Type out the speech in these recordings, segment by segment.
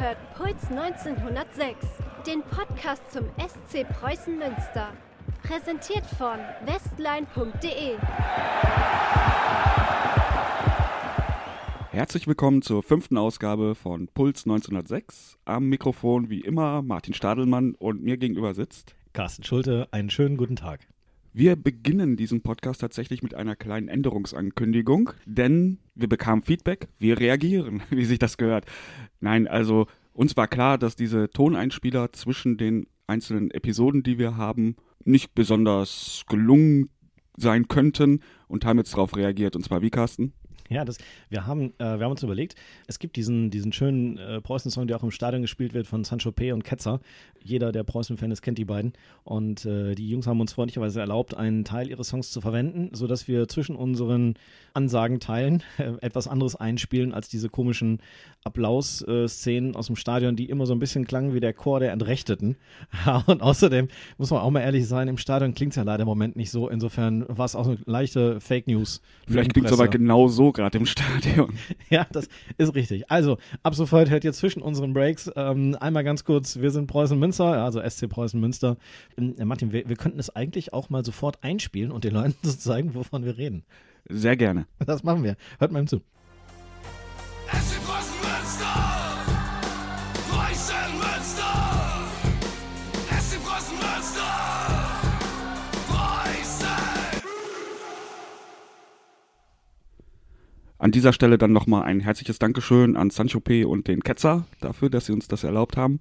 hört Puls 1906, den Podcast zum SC Preußen Münster. Präsentiert von westline.de. Herzlich willkommen zur fünften Ausgabe von Puls 1906. Am Mikrofon wie immer Martin Stadelmann und mir gegenüber sitzt Carsten Schulte. Einen schönen guten Tag. Wir beginnen diesen Podcast tatsächlich mit einer kleinen Änderungsankündigung, denn wir bekamen Feedback, wir reagieren, wie sich das gehört. Nein, also uns war klar, dass diese Toneinspieler zwischen den einzelnen Episoden, die wir haben, nicht besonders gelungen sein könnten und haben jetzt darauf reagiert. Und zwar wie, Carsten? Ja, das, wir, haben, äh, wir haben uns überlegt, es gibt diesen, diesen schönen äh, Preußen-Song, der auch im Stadion gespielt wird von Sancho P. und Ketzer. Jeder, der Preußen-Fan ist, kennt die beiden. Und äh, die Jungs haben uns freundlicherweise erlaubt, einen Teil ihres Songs zu verwenden, sodass wir zwischen unseren Ansagenteilen äh, etwas anderes einspielen als diese komischen Applaus-Szenen aus dem Stadion, die immer so ein bisschen klangen wie der Chor der Entrechteten. und außerdem muss man auch mal ehrlich sein, im Stadion klingt es ja leider im Moment nicht so. Insofern war es auch eine leichte Fake News. Vielleicht klingt es aber genau so gerade im Stadion. ja, das ist richtig. Also, ab sofort hört ihr zwischen unseren Breaks ähm, einmal ganz kurz, wir sind Preußen Münster, also SC Preußen Münster. Äh, Martin, wir, wir könnten es eigentlich auch mal sofort einspielen und den Leuten zu zeigen, wovon wir reden. Sehr gerne. Das machen wir. Hört mal ihm zu. SC Preußen An dieser Stelle dann nochmal ein herzliches Dankeschön an Sancho P. und den Ketzer dafür, dass sie uns das erlaubt haben.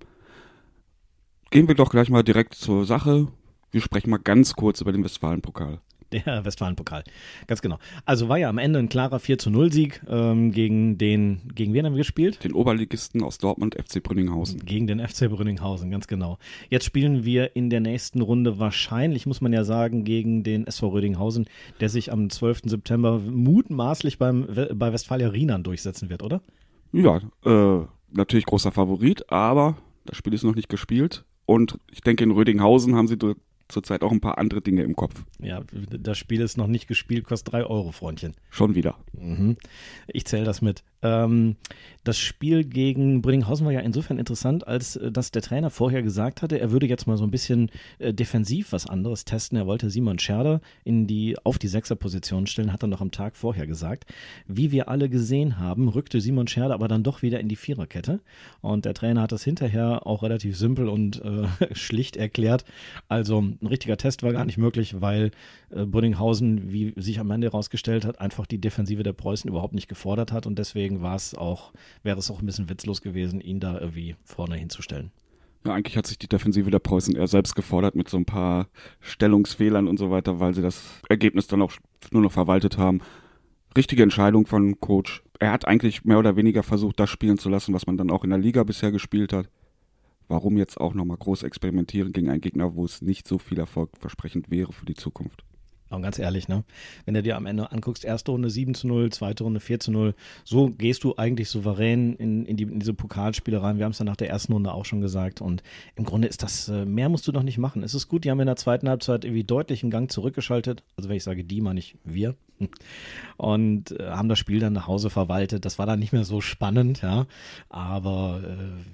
Gehen wir doch gleich mal direkt zur Sache. Wir sprechen mal ganz kurz über den Westfalenpokal. Der Westfalenpokal. Ganz genau. Also war ja am Ende ein klarer 4 zu 0 Sieg ähm, gegen den, gegen wen haben wir gespielt? Den Oberligisten aus Dortmund, FC Brünninghausen. Gegen den FC Brünninghausen, ganz genau. Jetzt spielen wir in der nächsten Runde wahrscheinlich, muss man ja sagen, gegen den SV Rödinghausen, der sich am 12. September mutmaßlich beim, bei Westfalia Rienan durchsetzen wird, oder? Ja, äh, natürlich großer Favorit, aber das Spiel ist noch nicht gespielt. Und ich denke, in Rödinghausen haben sie zurzeit auch ein paar andere Dinge im Kopf. Ja, das Spiel ist noch nicht gespielt, kostet 3 Euro, Freundchen. Schon wieder. Mhm. Ich zähle das mit. Ähm, das Spiel gegen Brünninghausen war ja insofern interessant, als äh, dass der Trainer vorher gesagt hatte, er würde jetzt mal so ein bisschen äh, defensiv was anderes testen. Er wollte Simon Scherder in die, auf die Sechserposition stellen, hat er noch am Tag vorher gesagt. Wie wir alle gesehen haben, rückte Simon Scherder aber dann doch wieder in die Viererkette. Und der Trainer hat das hinterher auch relativ simpel und äh, schlicht erklärt. Also ein richtiger Test war gar nicht möglich, weil äh, Brünninghausen, wie sich am Ende herausgestellt hat, einfach die Defensive der Preußen überhaupt nicht gefordert hat und deswegen auch, wäre es auch ein bisschen witzlos gewesen, ihn da irgendwie vorne hinzustellen. Ja, eigentlich hat sich die Defensive der Preußen eher selbst gefordert mit so ein paar Stellungsfehlern und so weiter, weil sie das Ergebnis dann auch nur noch verwaltet haben. Richtige Entscheidung von Coach. Er hat eigentlich mehr oder weniger versucht, das spielen zu lassen, was man dann auch in der Liga bisher gespielt hat. Warum jetzt auch nochmal groß experimentieren gegen einen Gegner, wo es nicht so viel erfolgversprechend wäre für die Zukunft? Und ganz ehrlich, ne? Wenn du dir am Ende anguckst, erste Runde 7 zu 0, zweite Runde 4 zu 0, so gehst du eigentlich souverän in, in, die, in diese Pokalspiele rein. Wir haben es ja nach der ersten Runde auch schon gesagt. Und im Grunde ist das, äh, mehr musst du doch nicht machen. Es ist gut, die haben in der zweiten Halbzeit irgendwie deutlich einen Gang zurückgeschaltet. Also wenn ich sage die, meine ich wir. Und äh, haben das Spiel dann nach Hause verwaltet. Das war dann nicht mehr so spannend, ja. Aber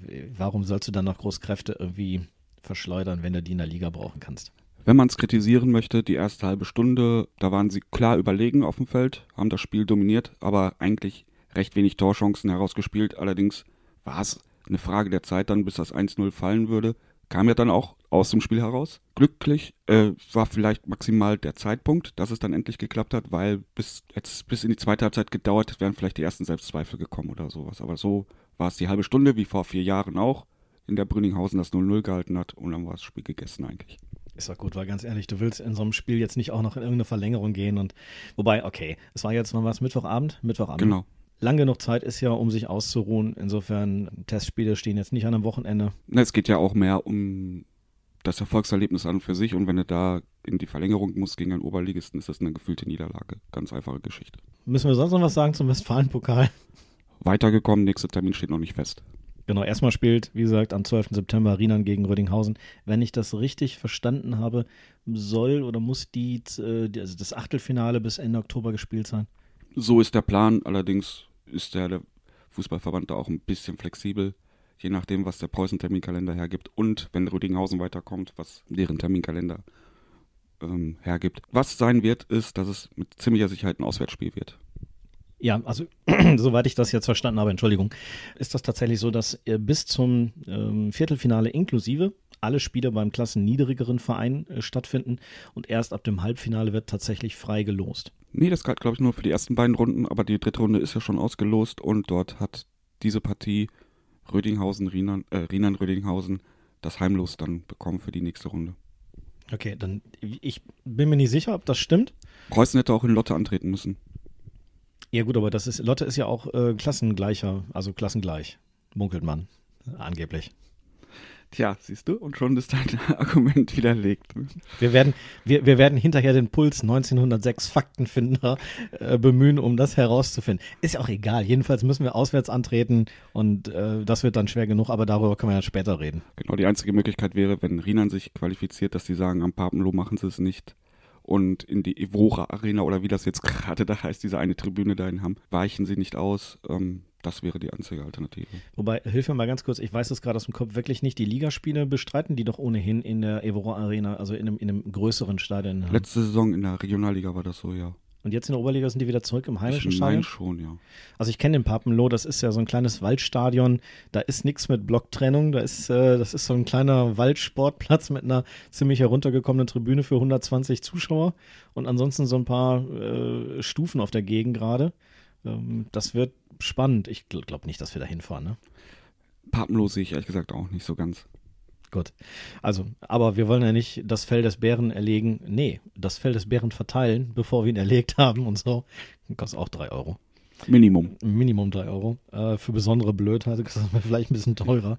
äh, warum sollst du dann noch Großkräfte irgendwie verschleudern, wenn du die in der Liga brauchen kannst? Wenn man es kritisieren möchte, die erste halbe Stunde, da waren sie klar überlegen auf dem Feld, haben das Spiel dominiert, aber eigentlich recht wenig Torchancen herausgespielt. Allerdings war es eine Frage der Zeit dann, bis das 1-0 fallen würde. Kam ja dann auch aus dem Spiel heraus. Glücklich äh, war vielleicht maximal der Zeitpunkt, dass es dann endlich geklappt hat, weil bis jetzt bis in die zweite Halbzeit gedauert, wären vielleicht die ersten Selbstzweifel gekommen oder sowas. Aber so war es die halbe Stunde, wie vor vier Jahren auch, in der Brünninghausen das 0-0 gehalten hat und dann war das Spiel gegessen eigentlich. Ist doch gut, weil ganz ehrlich, du willst in so einem Spiel jetzt nicht auch noch in irgendeine Verlängerung gehen und wobei, okay, es war jetzt noch was Mittwochabend, Mittwochabend. Genau. Lang genug Zeit ist ja, um sich auszuruhen. Insofern, Testspiele stehen jetzt nicht an einem Wochenende. Na, Es geht ja auch mehr um das Erfolgserlebnis an und für sich und wenn du da in die Verlängerung musst gegen einen Oberligisten, ist das eine gefühlte Niederlage. Ganz einfache Geschichte. Müssen wir sonst noch was sagen zum Westfalenpokal? Weitergekommen, nächster Termin steht noch nicht fest. Genau, erstmal spielt, wie gesagt, am 12. September Rienan gegen Rödinghausen. Wenn ich das richtig verstanden habe, soll oder muss die, äh, also das Achtelfinale bis Ende Oktober gespielt sein. So ist der Plan, allerdings ist der, Fußballverband da auch ein bisschen flexibel. je nachdem, was der Preußen-Terminkalender hergibt und wenn Rüdinghausen weiterkommt, was deren Terminkalender ähm, hergibt. Was sein wird, ist, dass es mit ziemlicher Sicherheit ein Auswärtsspiel wird. Ja, also soweit ich das jetzt verstanden habe, Entschuldigung, ist das tatsächlich so, dass äh, bis zum ähm, Viertelfinale inklusive alle Spiele beim klassenniedrigeren Verein äh, stattfinden und erst ab dem Halbfinale wird tatsächlich frei gelost. Nee, das galt, glaube ich, nur für die ersten beiden Runden, aber die dritte Runde ist ja schon ausgelost und dort hat diese Partie Rödinghausen, Rienan, äh, Rienan Rödinghausen das Heimlos dann bekommen für die nächste Runde. Okay, dann ich bin mir nicht sicher, ob das stimmt. Preußen hätte auch in Lotte antreten müssen. Ja gut, aber das ist Lotte ist ja auch äh, klassengleicher, also klassengleich, munkelt man angeblich. Tja, siehst du, und schon ist dein Argument widerlegt. Wir werden, wir, wir werden hinterher den Puls 1906 Faktenfinder äh, bemühen, um das herauszufinden. Ist ja auch egal. Jedenfalls müssen wir auswärts antreten und äh, das wird dann schwer genug, aber darüber können wir ja später reden. Genau, die einzige Möglichkeit wäre, wenn Rienan sich qualifiziert, dass die sagen, am Papenloh machen sie es nicht und in die Evora Arena oder wie das jetzt gerade da heißt, diese eine Tribüne dahin haben, weichen sie nicht aus. Ähm, das wäre die einzige Alternative. Wobei, hilf mir mal ganz kurz, ich weiß es gerade aus dem Kopf, wirklich nicht, die Ligaspiele bestreiten die doch ohnehin in der Evora Arena, also in einem, in einem größeren Stadion. Letzte Saison in der Regionalliga war das so, ja. Und jetzt in der Oberliga sind die wieder zurück im heimischen ich Stadion? schon, ja. Also ich kenne den Papenloh, das ist ja so ein kleines Waldstadion, da ist nichts mit Blocktrennung, da ist, äh, das ist so ein kleiner Waldsportplatz mit einer ziemlich heruntergekommenen Tribüne für 120 Zuschauer und ansonsten so ein paar äh, Stufen auf der Gegend gerade. Ähm, das wird spannend. Ich gl- glaube nicht, dass wir da hinfahren, ne? Papenlos sehe ich ehrlich gesagt auch nicht so ganz. Gut. Also, aber wir wollen ja nicht das Fell des Bären erlegen. Nee, das Fell des Bären verteilen, bevor wir ihn erlegt haben und so. Kostet auch drei Euro. Minimum. Minimum drei Euro. Äh, für besondere Blödheit kostet das vielleicht ein bisschen teurer.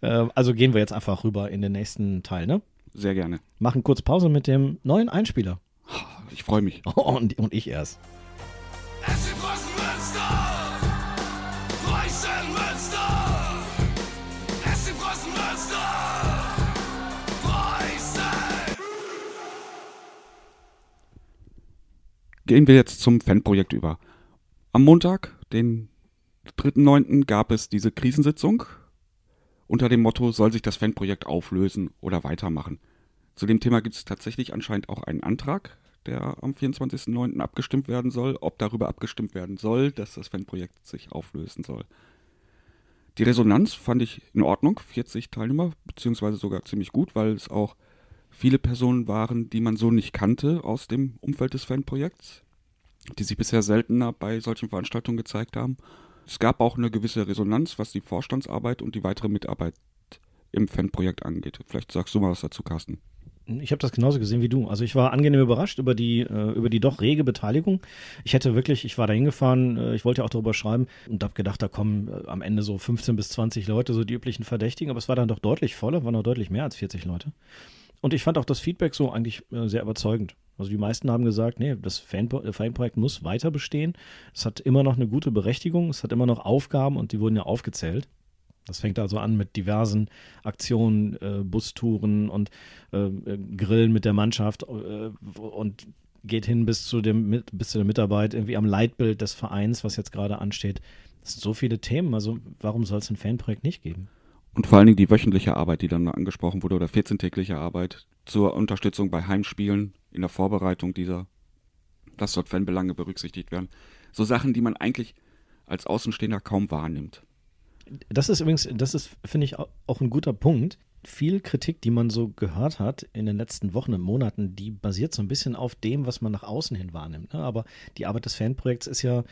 äh, also gehen wir jetzt einfach rüber in den nächsten Teil, ne? Sehr gerne. Machen kurz Pause mit dem neuen Einspieler. Ich freue mich. und, und ich erst. Gehen wir jetzt zum Fanprojekt über. Am Montag, den 3.9., gab es diese Krisensitzung unter dem Motto, soll sich das Fanprojekt auflösen oder weitermachen. Zu dem Thema gibt es tatsächlich anscheinend auch einen Antrag, der am 24.9. abgestimmt werden soll, ob darüber abgestimmt werden soll, dass das Fanprojekt sich auflösen soll. Die Resonanz fand ich in Ordnung, 40 Teilnehmer, beziehungsweise sogar ziemlich gut, weil es auch viele Personen waren, die man so nicht kannte aus dem Umfeld des Fanprojekts, die sich bisher seltener bei solchen Veranstaltungen gezeigt haben. Es gab auch eine gewisse Resonanz, was die Vorstandsarbeit und die weitere Mitarbeit im Fanprojekt angeht. Vielleicht sagst du mal was dazu, Carsten. Ich habe das genauso gesehen wie du. Also ich war angenehm überrascht über die, äh, über die doch rege Beteiligung. Ich hätte wirklich, ich war da hingefahren, äh, ich wollte ja auch darüber schreiben und habe gedacht, da kommen äh, am Ende so 15 bis 20 Leute, so die üblichen Verdächtigen, aber es war dann doch deutlich voller, waren noch deutlich mehr als 40 Leute. Und ich fand auch das Feedback so eigentlich äh, sehr überzeugend. Also die meisten haben gesagt, nee, das äh, Fanprojekt muss weiter bestehen. Es hat immer noch eine gute Berechtigung, es hat immer noch Aufgaben und die wurden ja aufgezählt. Das fängt also an mit diversen Aktionen, äh, Bustouren und äh, äh, Grillen mit der Mannschaft und geht hin bis zu, dem, bis zu der Mitarbeit irgendwie am Leitbild des Vereins, was jetzt gerade ansteht. Das sind so viele Themen, also warum soll es ein Fanprojekt nicht geben? Und vor allen Dingen die wöchentliche Arbeit, die dann angesprochen wurde, oder 14-tägliche Arbeit zur Unterstützung bei Heimspielen, in der Vorbereitung dieser, dass dort Fanbelange berücksichtigt werden. So Sachen, die man eigentlich als Außenstehender kaum wahrnimmt. Das ist übrigens, das ist, finde ich, au- auch ein guter Punkt. Viel Kritik, die man so gehört hat in den letzten Wochen und Monaten, die basiert so ein bisschen auf dem, was man nach außen hin wahrnimmt. Ne? Aber die Arbeit des Fanprojekts ist ja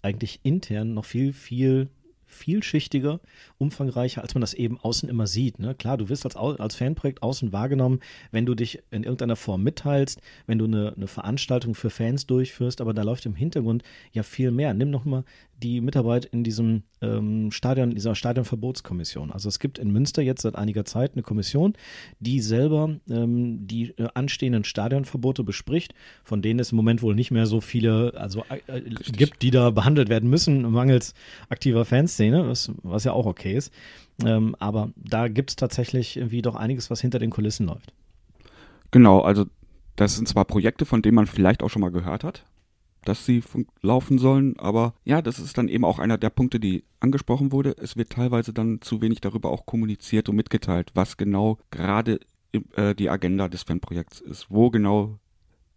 eigentlich intern noch viel, viel vielschichtiger, umfangreicher, als man das eben außen immer sieht. Ne? Klar, du wirst als, als Fanprojekt außen wahrgenommen, wenn du dich in irgendeiner Form mitteilst, wenn du eine, eine Veranstaltung für Fans durchführst, aber da läuft im Hintergrund ja viel mehr. Nimm noch mal die Mitarbeit in diesem ähm, Stadion, dieser Stadionverbotskommission. Also es gibt in Münster jetzt seit einiger Zeit eine Kommission, die selber ähm, die äh, anstehenden Stadionverbote bespricht, von denen es im Moment wohl nicht mehr so viele also äh, äh, gibt, die da behandelt werden müssen, mangels aktiver Fanszene, was, was ja auch okay ist. Ähm, aber da gibt es tatsächlich irgendwie doch einiges, was hinter den Kulissen läuft. Genau, also das sind zwar Projekte, von denen man vielleicht auch schon mal gehört hat, dass sie laufen sollen. Aber ja, das ist dann eben auch einer der Punkte, die angesprochen wurde. Es wird teilweise dann zu wenig darüber auch kommuniziert und mitgeteilt, was genau gerade äh, die Agenda des Fanprojekts ist. Wo genau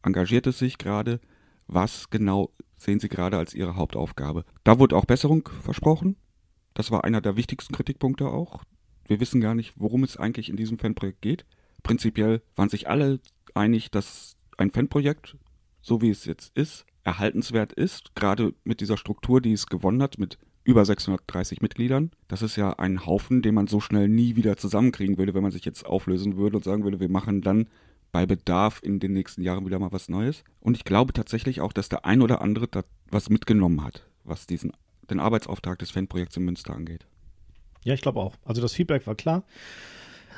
engagiert es sich gerade? Was genau sehen sie gerade als ihre Hauptaufgabe? Da wurde auch Besserung versprochen. Das war einer der wichtigsten Kritikpunkte auch. Wir wissen gar nicht, worum es eigentlich in diesem Fanprojekt geht. Prinzipiell waren sich alle einig, dass ein Fanprojekt, so wie es jetzt ist, erhaltenswert ist, gerade mit dieser Struktur, die es gewonnen hat, mit über 630 Mitgliedern. Das ist ja ein Haufen, den man so schnell nie wieder zusammenkriegen würde, wenn man sich jetzt auflösen würde und sagen würde, wir machen dann bei Bedarf in den nächsten Jahren wieder mal was Neues. Und ich glaube tatsächlich auch, dass der ein oder andere da was mitgenommen hat, was diesen, den Arbeitsauftrag des Fanprojekts in Münster angeht. Ja, ich glaube auch. Also das Feedback war klar.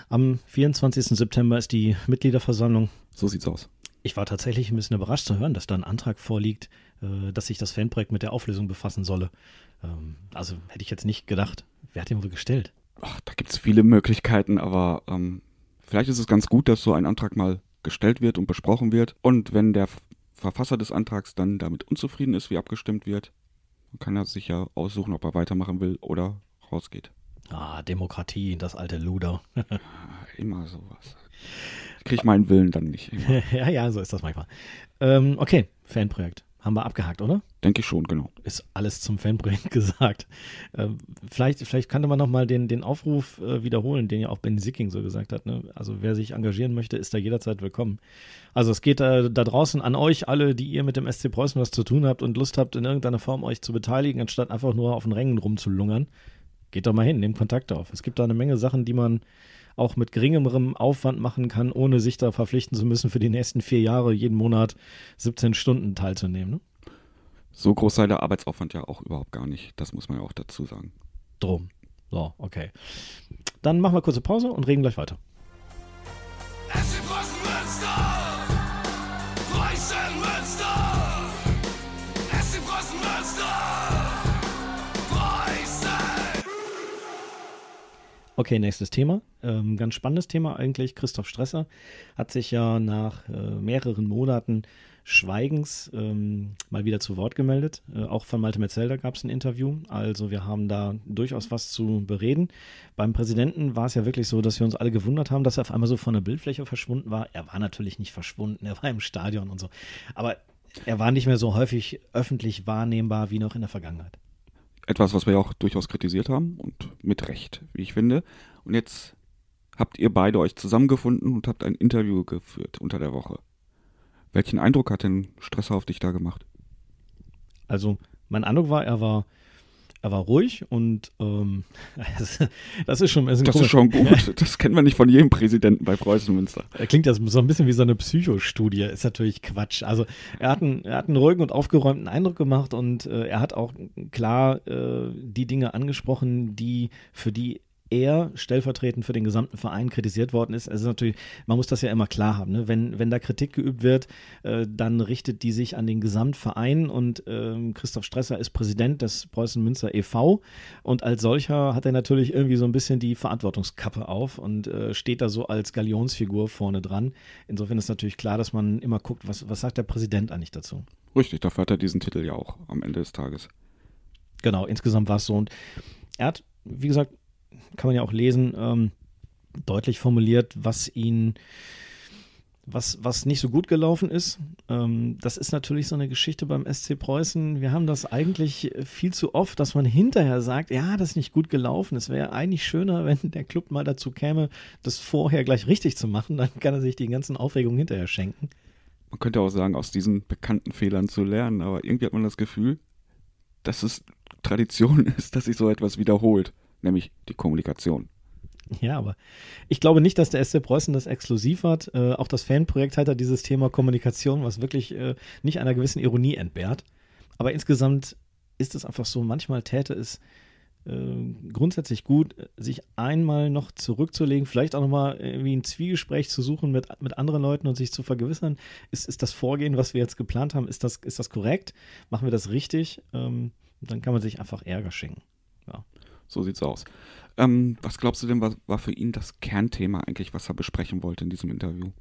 Am 24. September ist die Mitgliederversammlung. So sieht's aus. Ich war tatsächlich ein bisschen überrascht zu hören, dass da ein Antrag vorliegt, äh, dass sich das Fanprojekt mit der Auflösung befassen solle. Ähm, also hätte ich jetzt nicht gedacht. Wer hat den wohl gestellt? Ach, da gibt es viele Möglichkeiten, aber ähm, vielleicht ist es ganz gut, dass so ein Antrag mal gestellt wird und besprochen wird. Und wenn der Verfasser des Antrags dann damit unzufrieden ist, wie abgestimmt wird, dann kann er sich ja aussuchen, ob er weitermachen will oder rausgeht. Ah, Demokratie, das alte Luder. Immer sowas. Ich kriege meinen Willen dann nicht. ja, ja, so ist das manchmal. Ähm, okay, Fanprojekt. Haben wir abgehakt, oder? Denke ich schon, genau. Ist alles zum Fanprojekt gesagt. Ähm, vielleicht, vielleicht könnte man nochmal den, den Aufruf äh, wiederholen, den ja auch Ben Sicking so gesagt hat. Ne? Also wer sich engagieren möchte, ist da jederzeit willkommen. Also es geht äh, da draußen an euch alle, die ihr mit dem SC Preußen was zu tun habt und Lust habt, in irgendeiner Form euch zu beteiligen, anstatt einfach nur auf den Rängen rumzulungern. Geht doch mal hin, nehmt Kontakt auf. Es gibt da eine Menge Sachen, die man auch mit geringerem Aufwand machen kann, ohne sich da verpflichten zu müssen, für die nächsten vier Jahre jeden Monat 17 Stunden teilzunehmen. Ne? So groß sei der Arbeitsaufwand ja auch überhaupt gar nicht. Das muss man ja auch dazu sagen. Drum. So, okay. Dann machen wir kurze Pause und reden gleich weiter. Okay, nächstes Thema. Ähm, ganz spannendes Thema eigentlich. Christoph Stresser hat sich ja nach äh, mehreren Monaten Schweigens ähm, mal wieder zu Wort gemeldet. Äh, auch von Malte Metzelder gab es ein Interview. Also wir haben da durchaus was zu bereden. Beim Präsidenten war es ja wirklich so, dass wir uns alle gewundert haben, dass er auf einmal so von der Bildfläche verschwunden war. Er war natürlich nicht verschwunden, er war im Stadion und so. Aber er war nicht mehr so häufig öffentlich wahrnehmbar wie noch in der Vergangenheit. Etwas, was wir ja auch durchaus kritisiert haben und mit Recht, wie ich finde. Und jetzt habt ihr beide euch zusammengefunden und habt ein Interview geführt unter der Woche. Welchen Eindruck hat denn Stresser auf dich da gemacht? Also mein Eindruck war, er war, er war ruhig und ähm, das ist schon ein bisschen Das ist schon gut. Das kennen wir nicht von jedem Präsidenten bei Preußen Münster. Er klingt ja so ein bisschen wie so eine Psychostudie. Ist natürlich Quatsch. Also er hat einen, er hat einen ruhigen und aufgeräumten Eindruck gemacht und äh, er hat auch klar äh, die Dinge angesprochen, die für die er stellvertretend für den gesamten Verein kritisiert worden ist. Also natürlich, man muss das ja immer klar haben. Ne? Wenn, wenn da Kritik geübt wird, äh, dann richtet die sich an den Gesamtverein und ähm, Christoph Stresser ist Präsident des Preußen Münster e.V. und als solcher hat er natürlich irgendwie so ein bisschen die Verantwortungskappe auf und äh, steht da so als Galionsfigur vorne dran. Insofern ist natürlich klar, dass man immer guckt, was, was sagt der Präsident eigentlich dazu. Richtig, dafür hat er diesen Titel ja auch am Ende des Tages. Genau, insgesamt war es so. Und er hat, wie gesagt, kann man ja auch lesen, ähm, deutlich formuliert, was ihn, was, was nicht so gut gelaufen ist. Ähm, das ist natürlich so eine Geschichte beim SC Preußen. Wir haben das eigentlich viel zu oft, dass man hinterher sagt, ja, das ist nicht gut gelaufen. Es wäre eigentlich schöner, wenn der Club mal dazu käme, das vorher gleich richtig zu machen. Dann kann er sich die ganzen Aufregungen hinterher schenken. Man könnte auch sagen, aus diesen bekannten Fehlern zu lernen, aber irgendwie hat man das Gefühl, dass es Tradition ist, dass sich so etwas wiederholt, nämlich die Kommunikation. Ja, aber ich glaube nicht, dass der SC Preußen das exklusiv hat. Äh, auch das Fanprojekt hat ja dieses Thema Kommunikation, was wirklich äh, nicht einer gewissen Ironie entbehrt. Aber insgesamt ist es einfach so, manchmal täte es äh, grundsätzlich gut, sich einmal noch zurückzulegen, vielleicht auch nochmal irgendwie ein Zwiegespräch zu suchen mit, mit anderen Leuten und sich zu vergewissern, ist, ist das Vorgehen, was wir jetzt geplant haben, ist das, ist das korrekt? Machen wir das richtig? Ähm, dann kann man sich einfach Ärger schenken. So sieht's aus. Ähm, was glaubst du denn, was war für ihn das Kernthema eigentlich, was er besprechen wollte in diesem Interview?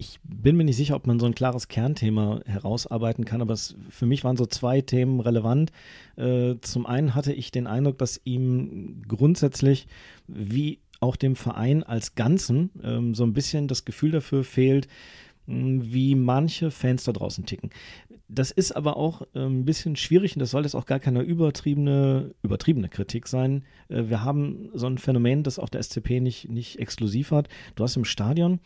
ich bin mir nicht sicher, ob man so ein klares Kernthema herausarbeiten kann, aber es, für mich waren so zwei Themen relevant. Äh, zum einen hatte ich den Eindruck, dass ihm grundsätzlich wie auch dem Verein als Ganzen ähm, so ein bisschen das Gefühl dafür fehlt, wie manche Fans da draußen ticken. Das ist aber auch äh, ein bisschen schwierig und das soll jetzt auch gar keine übertriebene, übertriebene Kritik sein. Äh, wir haben so ein Phänomen, das auch der SCP nicht, nicht exklusiv hat. Du hast im Stadion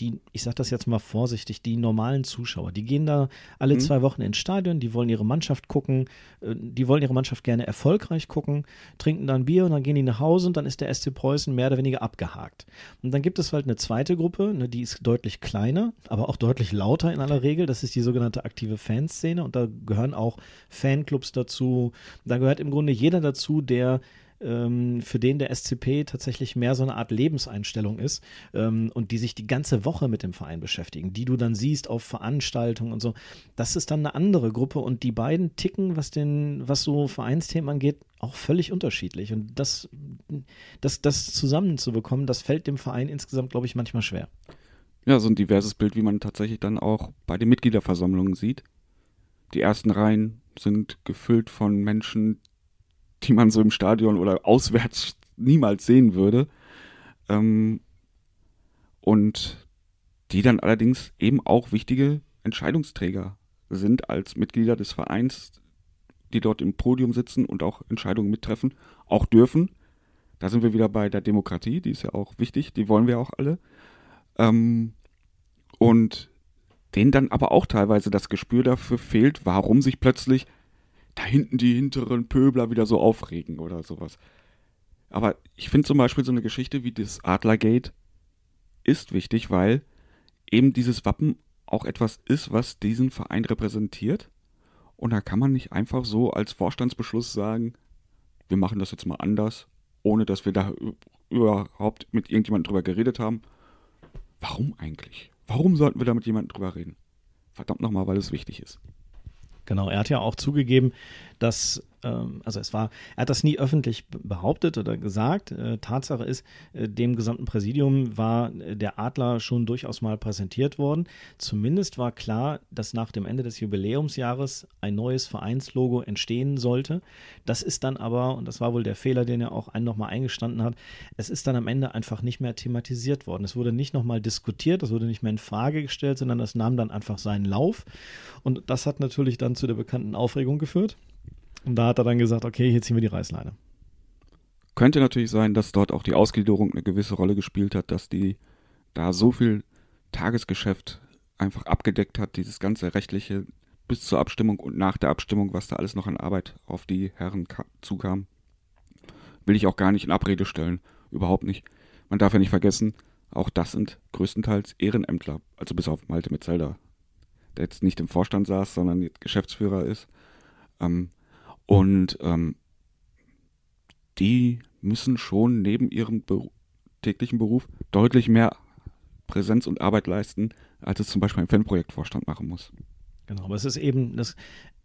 die, ich sage das jetzt mal vorsichtig, die normalen Zuschauer, die gehen da alle mhm. zwei Wochen ins Stadion, die wollen ihre Mannschaft gucken, äh, die wollen ihre Mannschaft gerne erfolgreich gucken, trinken dann Bier und dann gehen die nach Hause und dann ist der SC Preußen mehr oder weniger abgehakt. Und dann gibt es halt eine zweite Gruppe, ne, die ist deutlich kleiner, aber auch deutlich lauter in aller Regel. Das ist die sogenannte aktive Fanszene und da gehören auch Fanclubs dazu. Da gehört im Grunde jeder dazu, der ähm, für den der SCP tatsächlich mehr so eine Art Lebenseinstellung ist ähm, und die sich die ganze Woche mit dem Verein beschäftigen, die du dann siehst auf Veranstaltungen und so. Das ist dann eine andere Gruppe und die beiden ticken, was den, was so Vereinsthemen angeht, auch völlig unterschiedlich. Und das, das, das zusammenzubekommen, das fällt dem Verein insgesamt, glaube ich, manchmal schwer. Ja, so ein diverses Bild, wie man tatsächlich dann auch bei den Mitgliederversammlungen sieht. Die ersten Reihen sind gefüllt von Menschen, die man so im Stadion oder auswärts niemals sehen würde. Ähm, und die dann allerdings eben auch wichtige Entscheidungsträger sind als Mitglieder des Vereins, die dort im Podium sitzen und auch Entscheidungen mittreffen, auch dürfen. Da sind wir wieder bei der Demokratie, die ist ja auch wichtig, die wollen wir auch alle. Ähm, und denen dann aber auch teilweise das Gespür dafür fehlt, warum sich plötzlich da hinten die hinteren Pöbler wieder so aufregen oder sowas. Aber ich finde zum Beispiel so eine Geschichte wie das Adlergate ist wichtig, weil eben dieses Wappen auch etwas ist, was diesen Verein repräsentiert. Und da kann man nicht einfach so als Vorstandsbeschluss sagen, wir machen das jetzt mal anders, ohne dass wir da überhaupt mit irgendjemandem drüber geredet haben. Warum eigentlich? Warum sollten wir da mit jemandem drüber reden? Verdammt nochmal, weil es wichtig ist. Genau, er hat ja auch zugegeben, dass ähm, also es war, er hat das nie öffentlich behauptet oder gesagt. Äh, Tatsache ist, äh, dem gesamten Präsidium war äh, der Adler schon durchaus mal präsentiert worden. Zumindest war klar, dass nach dem Ende des Jubiläumsjahres ein neues Vereinslogo entstehen sollte. Das ist dann aber, und das war wohl der Fehler, den er auch einen nochmal eingestanden hat, es ist dann am Ende einfach nicht mehr thematisiert worden. Es wurde nicht nochmal diskutiert, es wurde nicht mehr in Frage gestellt, sondern es nahm dann einfach seinen Lauf. Und das hat natürlich dann zu der bekannten Aufregung geführt. Und da hat er dann gesagt, okay, hier ziehen wir die Reißleine. Könnte natürlich sein, dass dort auch die Ausgliederung eine gewisse Rolle gespielt hat, dass die da so viel Tagesgeschäft einfach abgedeckt hat, dieses ganze rechtliche bis zur Abstimmung und nach der Abstimmung, was da alles noch an Arbeit auf die Herren zukam, will ich auch gar nicht in Abrede stellen. Überhaupt nicht. Man darf ja nicht vergessen, auch das sind größtenteils Ehrenämtler, also bis auf Malte Metzelder, der jetzt nicht im Vorstand saß, sondern Geschäftsführer ist. Ähm, und ähm, die müssen schon neben ihrem Be täglichen Beruf deutlich mehr Präsenz und Arbeit leisten, als es zum Beispiel ein Fanprojektvorstand machen muss. Genau, aber es ist eben, das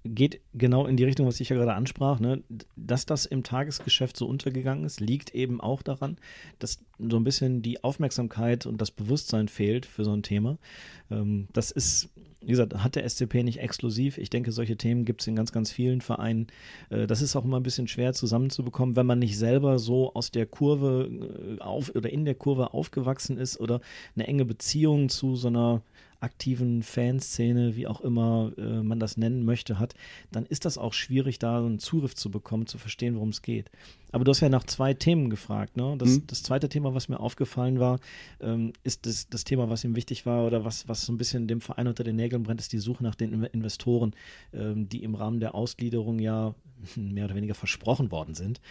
geht genau in die Richtung, was ich ja gerade ansprach. Ne? Dass das im Tagesgeschäft so untergegangen ist, liegt eben auch daran, dass so ein bisschen die Aufmerksamkeit und das Bewusstsein fehlt für so ein Thema. Ähm, das ist wie gesagt, hat der SCP nicht exklusiv. Ich denke, solche Themen gibt es in ganz, ganz vielen Vereinen. Äh, das ist auch immer ein bisschen schwer zusammenzubekommen, wenn man nicht selber so aus der Kurve äh, auf oder in der Kurve aufgewachsen ist oder eine enge Beziehung zu so einer aktiven Fanszene, wie auch immer äh, man das nennen möchte, hat, dann ist das auch schwierig, da einen Zugriff zu bekommen, zu verstehen, worum es geht. Aber du hast ja nach zwei Themen gefragt. Ne? Das, mhm. das zweite Thema, was mir aufgefallen war, ähm, ist das, das Thema, was ihm wichtig war oder was, was so ein bisschen dem Verein unter den Nägeln brennt, ist die Suche nach den Investoren, ähm, die im Rahmen der Ausgliederung ja mehr oder weniger versprochen worden sind,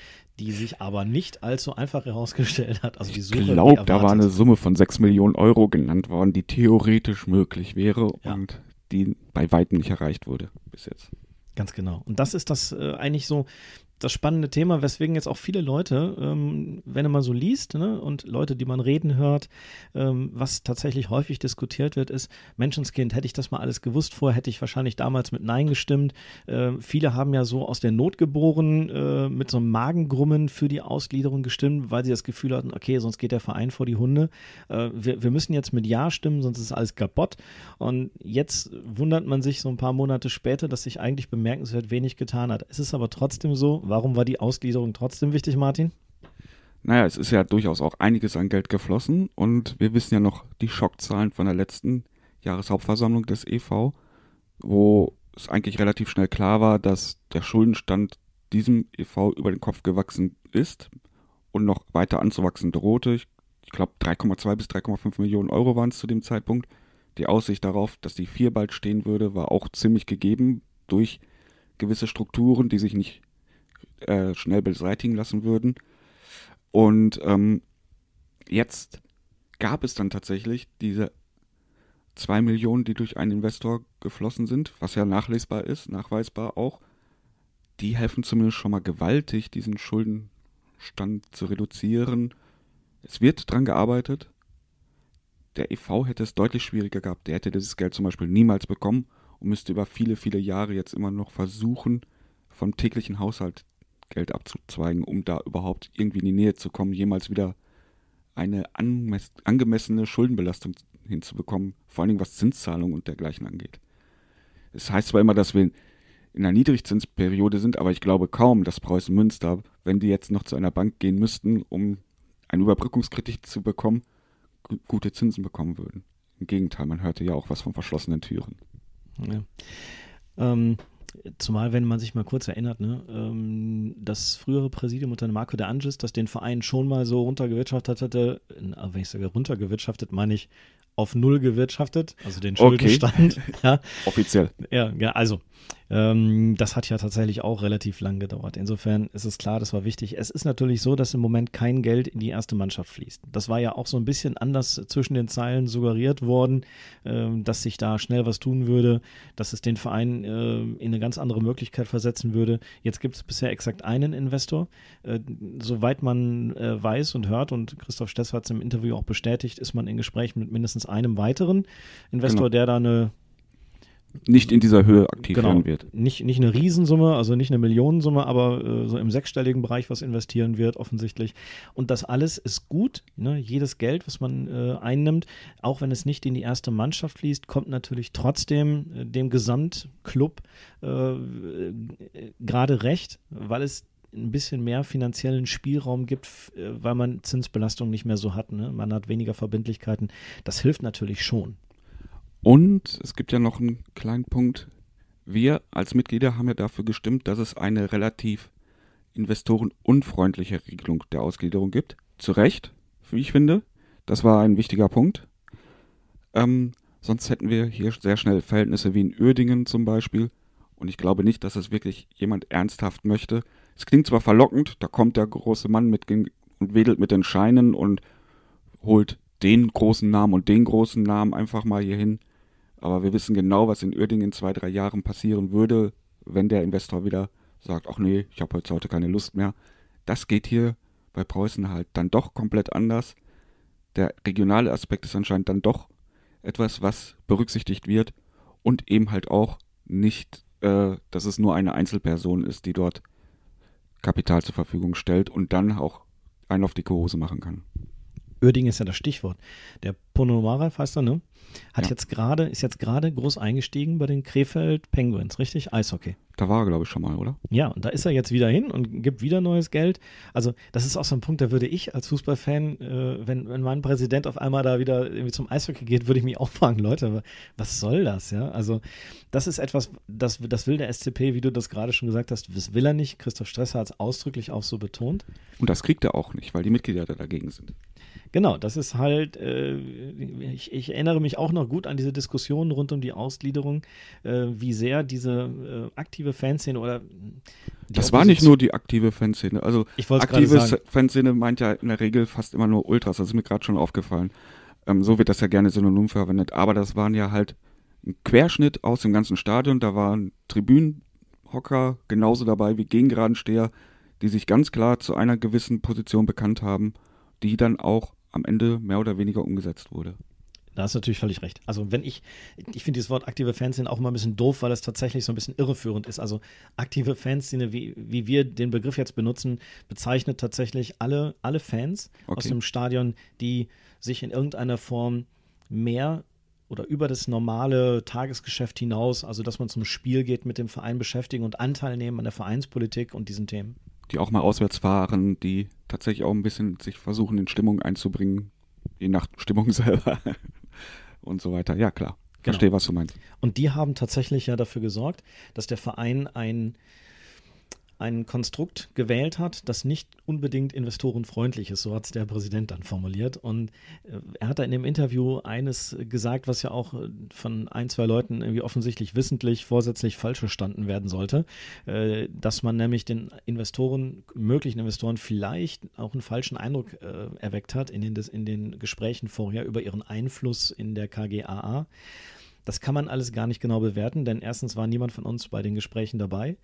die sich aber nicht allzu einfach herausgestellt hat. Also die Suche, ich glaube, da war eine Summe von 6 Millionen Euro genannt worden, die theoretisch möglich wäre ja. und die bei weitem nicht erreicht wurde bis jetzt. Ganz genau. Und das ist das äh, eigentlich so das spannende Thema, weswegen jetzt auch viele Leute, ähm, wenn man so liest ne, und Leute, die man reden hört, ähm, was tatsächlich häufig diskutiert wird, ist, Menschenskind, hätte ich das mal alles gewusst vorher, hätte ich wahrscheinlich damals mit Nein gestimmt. Äh, viele haben ja so aus der Not geboren, äh, mit so einem Magengrummen für die Ausgliederung gestimmt, weil sie das Gefühl hatten, okay, sonst geht der Verein vor die Hunde. Äh, wir, wir müssen jetzt mit Ja stimmen, sonst ist alles kaputt. Und jetzt wundert man sich so ein paar Monate später, dass sich eigentlich bemerkenswert wenig getan hat. Es ist aber trotzdem so, warum war die Ausgliederung trotzdem wichtig, Martin? Naja, es ist ja durchaus auch einiges an Geld geflossen und wir wissen ja noch die Schockzahlen von der letzten Jahreshauptversammlung des EV, wo es eigentlich relativ schnell klar war, dass der Schuldenstand diesem EV über den Kopf gewachsen ist und noch weiter anzuwachsen drohte. Ich, ich glaube 3,2 bis 3,5 Millionen Euro waren es zu dem Zeitpunkt. Die Aussicht darauf, dass die 4 bald stehen würde, war auch ziemlich gegeben durch gewisse Strukturen, die sich nicht äh, schnell beseitigen lassen würden. Und ähm, jetzt gab es dann tatsächlich diese zwei Millionen, die durch einen Investor geflossen sind, was ja nachlesbar ist, nachweisbar auch. Die helfen zumindest schon mal gewaltig, diesen Schuldenstand zu reduzieren. Es wird dran gearbeitet. Der EV hätte es deutlich schwieriger gehabt. Der hätte dieses Geld zum Beispiel niemals bekommen und müsste über viele, viele Jahre jetzt immer noch versuchen, vom täglichen Haushalt Geld abzuzweigen, um da überhaupt irgendwie in die Nähe zu kommen, jemals wieder eine angemessene Schuldenbelastung hinzubekommen, vor allen Dingen was Zinszahlungen und dergleichen angeht. Es heißt zwar immer, dass wir in einer Niedrigzinsperiode sind, aber ich glaube kaum, dass Preußen Münster, wenn die jetzt noch zu einer Bank gehen müssten, um einen Überbrückungskredit zu bekommen, gute Zinsen bekommen würden. Im Gegenteil, man hörte ja auch was von verschlossenen Türen. Ja. Ähm, Zumal, wenn man sich mal kurz erinnert, ne, ähm, das frühere Präsidium unter Marco de Angelis, das den Verein schon mal so runtergewirtschaftet hatte, wenn ich sage runtergewirtschaftet, meine ich auf Null gewirtschaftet, also den Schuldenstand. Okay. ja. Offiziell. Ja, ja also ähm, das hat ja tatsächlich auch relativ lang gedauert. Insofern ist es klar, das war wichtig. Es ist natürlich so, dass im Moment kein Geld in die erste Mannschaft fließt. Das war ja auch so ein bisschen anders zwischen den Zeilen suggeriert worden, äh, dass sich da schnell was tun würde, dass es den Verein äh, in eine ganz andere Möglichkeit versetzen würde. Jetzt gibt es bisher exakt einen Investor. Äh, soweit man äh, weiß und hört, und Christoph Stess hat es im Interview auch bestätigt, ist man in Gesprächen mit mindestens einem weiteren Investor, genau. der da eine nicht in dieser Höhe aktiv genau. werden wird. Nicht, nicht eine Riesensumme, also nicht eine Millionensumme, aber äh, so im sechsstelligen Bereich was investieren wird, offensichtlich. Und das alles ist gut. Ne? Jedes Geld, was man äh, einnimmt, auch wenn es nicht in die erste Mannschaft fließt, kommt natürlich trotzdem äh, dem Gesamtclub äh, gerade recht, weil es ein bisschen mehr finanziellen Spielraum gibt, äh, weil man Zinsbelastung nicht mehr so hat. Ne? Man hat weniger Verbindlichkeiten. Das hilft natürlich schon. Und es gibt ja noch einen kleinen Punkt. Wir als Mitglieder haben ja dafür gestimmt, dass es eine relativ investorenunfreundliche Regelung der Ausgliederung gibt. Zu Recht, wie ich finde. Das war ein wichtiger Punkt. Ähm, sonst hätten wir hier sehr schnell Verhältnisse wie in Uerdingen zum Beispiel. Und ich glaube nicht, dass es wirklich jemand ernsthaft möchte. Es klingt zwar verlockend, da kommt der große Mann mit und wedelt mit den Scheinen und holt den großen Namen und den großen Namen einfach mal hier hin. Aber wir wissen genau, was in Uerdingen in zwei, drei Jahren passieren würde, wenn der Investor wieder sagt, ach nee, ich habe heute keine Lust mehr. Das geht hier bei Preußen halt dann doch komplett anders. Der regionale Aspekt ist anscheinend dann doch etwas, was berücksichtigt wird und eben halt auch nicht, äh, dass es nur eine Einzelperson ist, die dort Kapital zur Verfügung stellt und dann auch einen auf dicke Hose machen kann. Uerdingen ist ja das Stichwort. Der Ponomarev heißt er, ne? Hat ja. jetzt gerade, ist jetzt gerade groß eingestiegen bei den Krefeld Penguins, richtig? Eishockey. Da war er, glaube ich, schon mal, oder? Ja, und da ist er jetzt wieder hin und gibt wieder neues Geld. Also, das ist auch so ein Punkt, da würde ich als Fußballfan, äh, wenn, wenn mein Präsident auf einmal da wieder irgendwie zum Eishockey geht, würde ich mich auch fragen, Leute, was soll das, ja? Also, das ist etwas, das, das will der SCP, wie du das gerade schon gesagt hast, das will er nicht. Christoph Stresser hat es ausdrücklich auch so betont. Und das kriegt er auch nicht, weil die Mitglieder da dagegen sind. Genau, das ist halt, äh, ich, ich, erinnere mich auch noch gut an diese Diskussionen rund um die Ausgliederung, äh, wie sehr diese äh, aktive Fanszene oder. Das war nicht nur die aktive Fanszene. Also, aktive Fanszene meint ja in der Regel fast immer nur Ultras. Das ist mir gerade schon aufgefallen. Ähm, so wird das ja gerne synonym verwendet. Aber das waren ja halt ein Querschnitt aus dem ganzen Stadion. Da waren Tribünenhocker genauso dabei wie Gegengradensteher. die sich ganz klar zu einer gewissen Position bekannt haben, die dann auch am Ende mehr oder weniger umgesetzt wurde. Da hast du natürlich völlig recht. Also wenn ich, ich finde dieses Wort aktive Fanszene auch immer ein bisschen doof, weil es tatsächlich so ein bisschen irreführend ist. Also aktive Fanszene, wie, wie wir den Begriff jetzt benutzen, bezeichnet tatsächlich alle, alle Fans Okay. aus dem Stadion, die sich in irgendeiner Form mehr oder über das normale Tagesgeschäft hinaus, also dass man zum Spiel geht, mit dem Verein beschäftigen und Anteil nehmen an der Vereinspolitik und diesen Themen. Die auch mal auswärts fahren, die tatsächlich auch ein bisschen sich versuchen, in Stimmung einzubringen, je nach Stimmung selber und so weiter. Ja, klar. Genau. Verstehe, was du meinst. Und die haben tatsächlich ja dafür gesorgt, dass der Verein ein, ein Konstrukt gewählt hat, das nicht unbedingt investorenfreundlich ist. So hat es der Präsident dann formuliert. Und äh, er hat da in dem Interview eines gesagt, was ja auch äh, von ein, zwei Leuten irgendwie offensichtlich wissentlich, vorsätzlich falsch verstanden werden sollte, äh, dass man nämlich den Investoren, möglichen Investoren vielleicht auch einen falschen Eindruck erweckt hat in den, in den Gesprächen vorher über ihren Einfluss in der KGAA. Das kann man alles gar nicht genau bewerten, denn erstens war niemand von uns bei den Gesprächen dabei.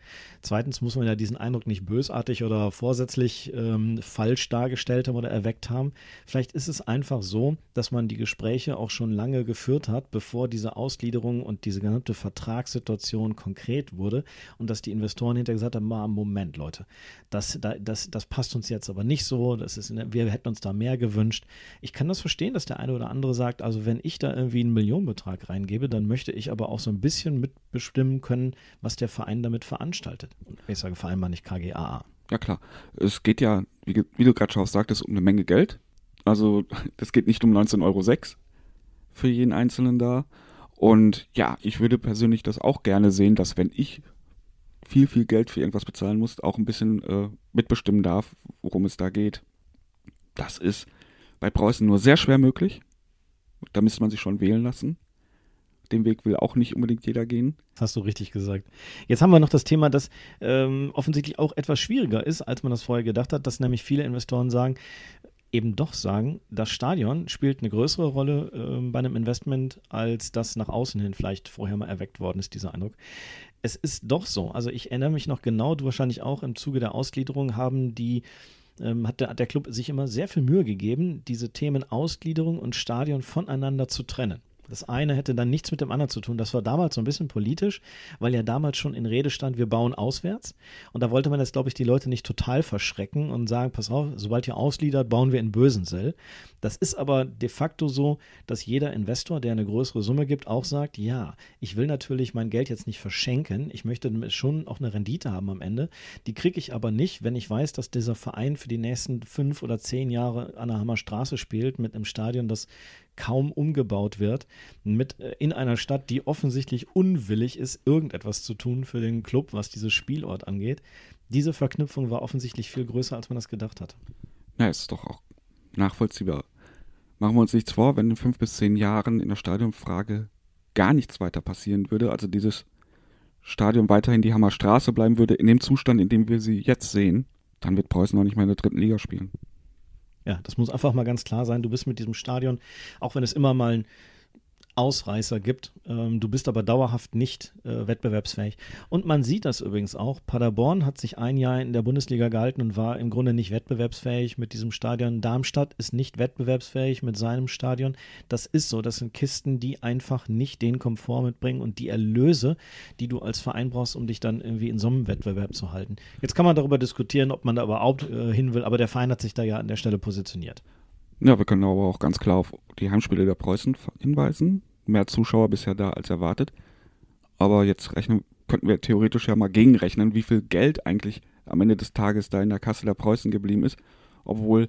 Zweitens muss man ja diesen Eindruck nicht bösartig oder vorsätzlich ähm, falsch dargestellt haben oder erweckt haben. Vielleicht ist es einfach so, dass man die Gespräche auch schon lange geführt hat, bevor diese Ausgliederung und diese gesamte Vertragssituation konkret wurde und dass die Investoren hinterher gesagt haben, "Ma, Moment Leute, das, da- das, das passt uns jetzt aber nicht so, das ist, wir hätten uns da mehr gewünscht. Ich kann das verstehen, dass der eine oder andere sagt, also wenn ich da irgendwie einen Millionenbetrag reingebe, dann möchte ich aber auch so ein bisschen mitbestimmen können, was der Verein damit veranstaltet. Ich sage Verein mal nicht KGAA. Ja, klar. Es geht ja, wie, wie du gerade schon sagtest, um eine Menge Geld. Also, das geht nicht um 19,06 Euro für jeden Einzelnen da. Und ja, ich würde persönlich das auch gerne sehen, dass wenn ich viel, viel Geld für irgendwas bezahlen muss, auch ein bisschen äh, mitbestimmen darf, worum es da geht. Das ist bei Preußen nur sehr schwer möglich. Da müsste man sich schon wählen lassen. Den Weg will auch nicht unbedingt jeder gehen. Das hast du richtig gesagt. Jetzt haben wir noch das Thema, das ähm, offensichtlich auch etwas schwieriger ist, als man das vorher gedacht hat, dass nämlich viele Investoren sagen, eben doch sagen, das Stadion spielt eine größere Rolle ähm, bei einem Investment, als das nach außen hin vielleicht vorher mal erweckt worden ist, dieser Eindruck. Es ist doch so, also ich erinnere mich noch genau, du wahrscheinlich auch im Zuge der Ausgliederung haben die ähm, hat, der, hat der Club sich immer sehr viel Mühe gegeben, diese Themen Ausgliederung und Stadion voneinander zu trennen. Das eine hätte dann nichts mit dem anderen zu tun. Das war damals so ein bisschen politisch, weil ja damals schon in Rede stand, wir bauen auswärts. Und da wollte man jetzt, glaube ich, die Leute nicht total verschrecken und sagen, pass auf, sobald ihr ausgliedert, bauen wir in Bösensell. Das ist aber de facto so, dass jeder Investor, der eine größere Summe gibt, auch sagt, ja, ich will natürlich mein Geld jetzt nicht verschenken. Ich möchte schon auch eine Rendite haben am Ende. Die kriege ich aber nicht, wenn ich weiß, dass dieser Verein für die nächsten fünf oder zehn Jahre an der Hammer Straße spielt mit einem Stadion, das kaum umgebaut wird, mit äh, in einer Stadt, die offensichtlich unwillig ist, irgendetwas zu tun für den Club, was dieses Spielort angeht. Diese Verknüpfung war offensichtlich viel größer, als man das gedacht hat. Ja, ist doch auch nachvollziehbar. Machen wir uns nichts vor, wenn in fünf bis zehn Jahren in der Stadionfrage gar nichts weiter passieren würde, also dieses Stadion weiterhin die Hammerstraße bleiben würde, in dem Zustand, in dem wir sie jetzt sehen, dann wird Preußen noch nicht mehr in der dritten Liga spielen. Ja, das muss einfach mal ganz klar sein. Du bist mit diesem Stadion, auch wenn es immer mal ein Ausreißer gibt. Ähm, du bist aber dauerhaft nicht äh, wettbewerbsfähig. Und man sieht das übrigens auch. Paderborn hat sich ein Jahr in der Bundesliga gehalten und war im Grunde nicht wettbewerbsfähig mit diesem Stadion. Darmstadt ist nicht wettbewerbsfähig mit seinem Stadion. Das ist so. Das sind Kisten, die einfach nicht den Komfort mitbringen und die Erlöse, die du als Verein brauchst, um dich dann irgendwie in so einem Wettbewerb zu halten. Jetzt kann man darüber diskutieren, ob man da überhaupt äh, hin will, aber der Verein hat sich da ja an der Stelle positioniert. Ja, wir können aber auch ganz klar auf die Heimspiele der Preußen hinweisen. Mehr Zuschauer bisher da als erwartet. Aber jetzt rechnen, könnten wir theoretisch ja mal gegenrechnen, wie viel Geld eigentlich am Ende des Tages da in der Kasse der Preußen geblieben ist, obwohl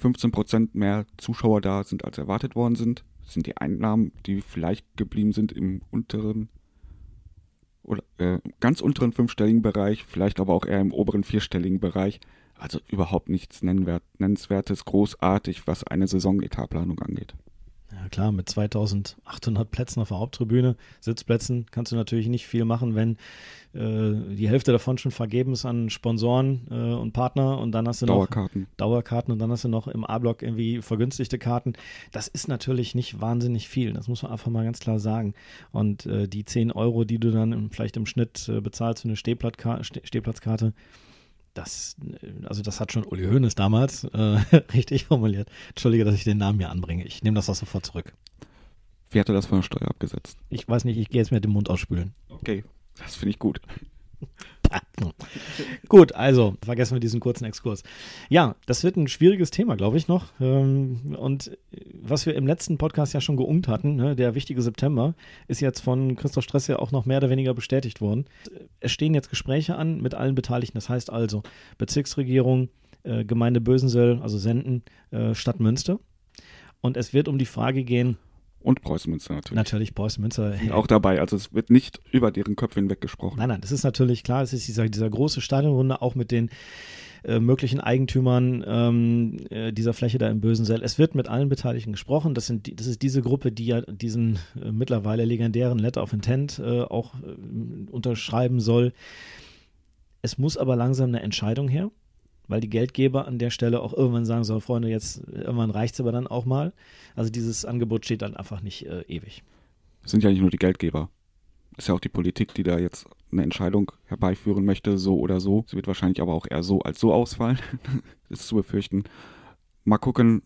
15% mehr Zuschauer da sind, als erwartet worden sind. Das sind die Einnahmen, die vielleicht geblieben sind im unteren oder äh, ganz unteren fünfstelligen Bereich, vielleicht aber auch eher im oberen vierstelligen Bereich. Also überhaupt nichts nennenswertes, großartig, was eine Saisonetatplanung angeht. Ja klar, mit 2800 Plätzen auf der Haupttribüne, Sitzplätzen, kannst du natürlich nicht viel machen, wenn äh, die Hälfte davon schon vergeben ist an Sponsoren äh, und Partner und dann hast du Dauerkarten. noch Dauerkarten und dann hast du noch im A-Block irgendwie vergünstigte Karten. Das ist natürlich nicht wahnsinnig viel, das muss man einfach mal ganz klar sagen. Und äh, die 10 Euro, die du dann im, vielleicht im Schnitt äh, bezahlst für eine Stehplatzka- Ste- Stehplatzkarte, Das, äh, also das hat schon Uli Hoeneß damals äh, richtig formuliert. Entschuldige, dass ich den Namen hier anbringe. Ich nehme das auch sofort zurück. Wie hat er das von der Steuer abgesetzt? Ich weiß nicht, ich gehe jetzt mir den Mund ausspülen. Okay, das finde ich gut. Gut, also vergessen wir diesen kurzen Exkurs. Ja, das wird ein schwieriges Thema, glaube ich noch. Ähm, und was wir im letzten Podcast ja schon geungt hatten, ne, der wichtige September, ist jetzt von Christoph Stress ja auch noch mehr oder weniger bestätigt worden. Es stehen jetzt Gespräche an mit allen Beteiligten. Das heißt also Bezirksregierung, äh, Gemeinde Bösensöll, also Senden, äh, Stadt Münster. Und es wird um die Frage gehen, Und Preußen-Münster natürlich. natürlich Preußen Münster. Sind auch dabei. Also es wird nicht über deren Köpfe hinweg gesprochen. Nein, nein, das ist natürlich klar, es ist dieser, dieser große Stadionrunde auch mit den äh, möglichen Eigentümern ähm, äh, dieser Fläche da im Bösensell. Es wird mit allen Beteiligten gesprochen. Das, sind die, das ist diese Gruppe, die ja diesen äh, mittlerweile legendären Letter of Intent äh, auch äh, unterschreiben soll. Es muss aber langsam eine Entscheidung her, weil die Geldgeber an der Stelle auch irgendwann sagen sollen, Freunde, jetzt irgendwann reicht es aber dann auch mal. Also dieses Angebot steht dann einfach nicht äh, ewig. Es sind ja nicht nur die Geldgeber. Es ist ja auch die Politik, die da jetzt eine Entscheidung herbeiführen möchte, so oder so. Sie wird wahrscheinlich aber auch eher so als so ausfallen. ist zu befürchten. Mal gucken.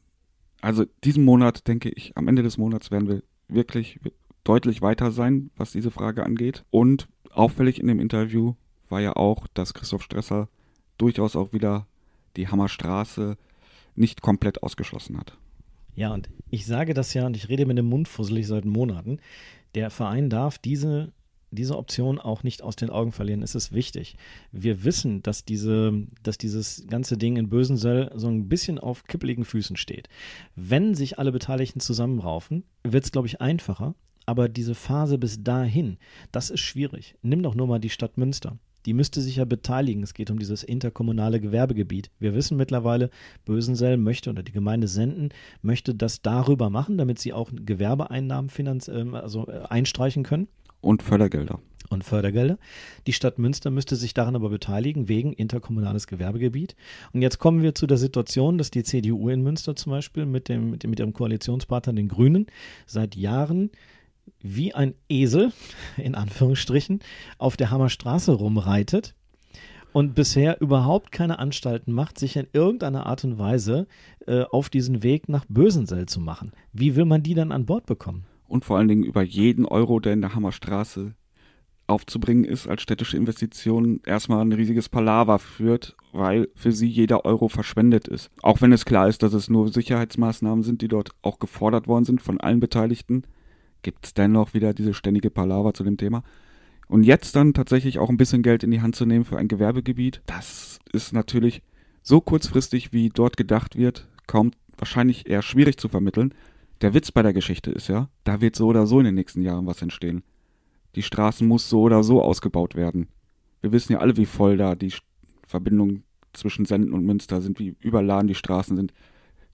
Also diesen Monat, denke ich, am Ende des Monats werden wir wirklich deutlich weiter sein, was diese Frage angeht. Und auffällig in dem Interview war ja auch, dass Christoph Stresser durchaus auch wieder die Hammerstraße nicht komplett ausgeschlossen hat. Ja, und ich sage das ja und ich rede mit dem Mund fusselig seit Monaten. Der Verein darf diese, diese Option auch nicht aus den Augen verlieren. Es ist wichtig. Wir wissen, dass, diese, dass dieses ganze Ding in Bösensöll so ein bisschen auf kippeligen Füßen steht. Wenn sich alle Beteiligten zusammenraufen, wird es, glaube ich, einfacher. Aber diese Phase bis dahin, das ist schwierig. Nimm doch nur mal die Stadt Münster. Die müsste sich ja beteiligen. Es geht um dieses interkommunale Gewerbegebiet. Wir wissen mittlerweile, Bösensell möchte oder die Gemeinde Senden möchte das darüber machen, damit sie auch Gewerbeeinnahmen finanz ähm, also äh, einstreichen können Und Fördergelder. und Fördergelder. Die Stadt Münster müsste sich daran aber beteiligen, wegen interkommunales Gewerbegebiet. Und jetzt kommen wir zu der Situation, dass die CDU in Münster zum Beispiel mit, dem, mit, dem, mit ihrem Koalitionspartner, den Grünen, seit Jahren wie ein Esel, in Anführungsstrichen, auf der Hammerstraße rumreitet und bisher überhaupt keine Anstalten macht, sich in irgendeiner Art und Weise äh, auf diesen Weg nach Bösensell zu machen. Wie will man die dann an Bord bekommen? und vor allen Dingen über jeden Euro, der in der Hammerstraße aufzubringen ist, als städtische Investition erstmal ein riesiges Palaver führt, weil für sie jeder Euro verschwendet ist. Auch wenn es klar ist, dass es nur Sicherheitsmaßnahmen sind, die dort auch gefordert worden sind von allen Beteiligten, gibt es dennoch wieder diese ständige Palaver zu dem Thema. Und jetzt dann tatsächlich auch ein bisschen Geld in die Hand zu nehmen für ein Gewerbegebiet, das ist natürlich so kurzfristig, wie dort gedacht wird, kaum wahrscheinlich eher schwierig zu vermitteln. Der Witz bei der Geschichte ist ja, da wird so oder so in den nächsten Jahren was entstehen. Die Straßen muss so oder so ausgebaut werden. Wir wissen ja alle, wie voll da die Verbindungen zwischen Senden und Münster sind, wie überladen die Straßen sind.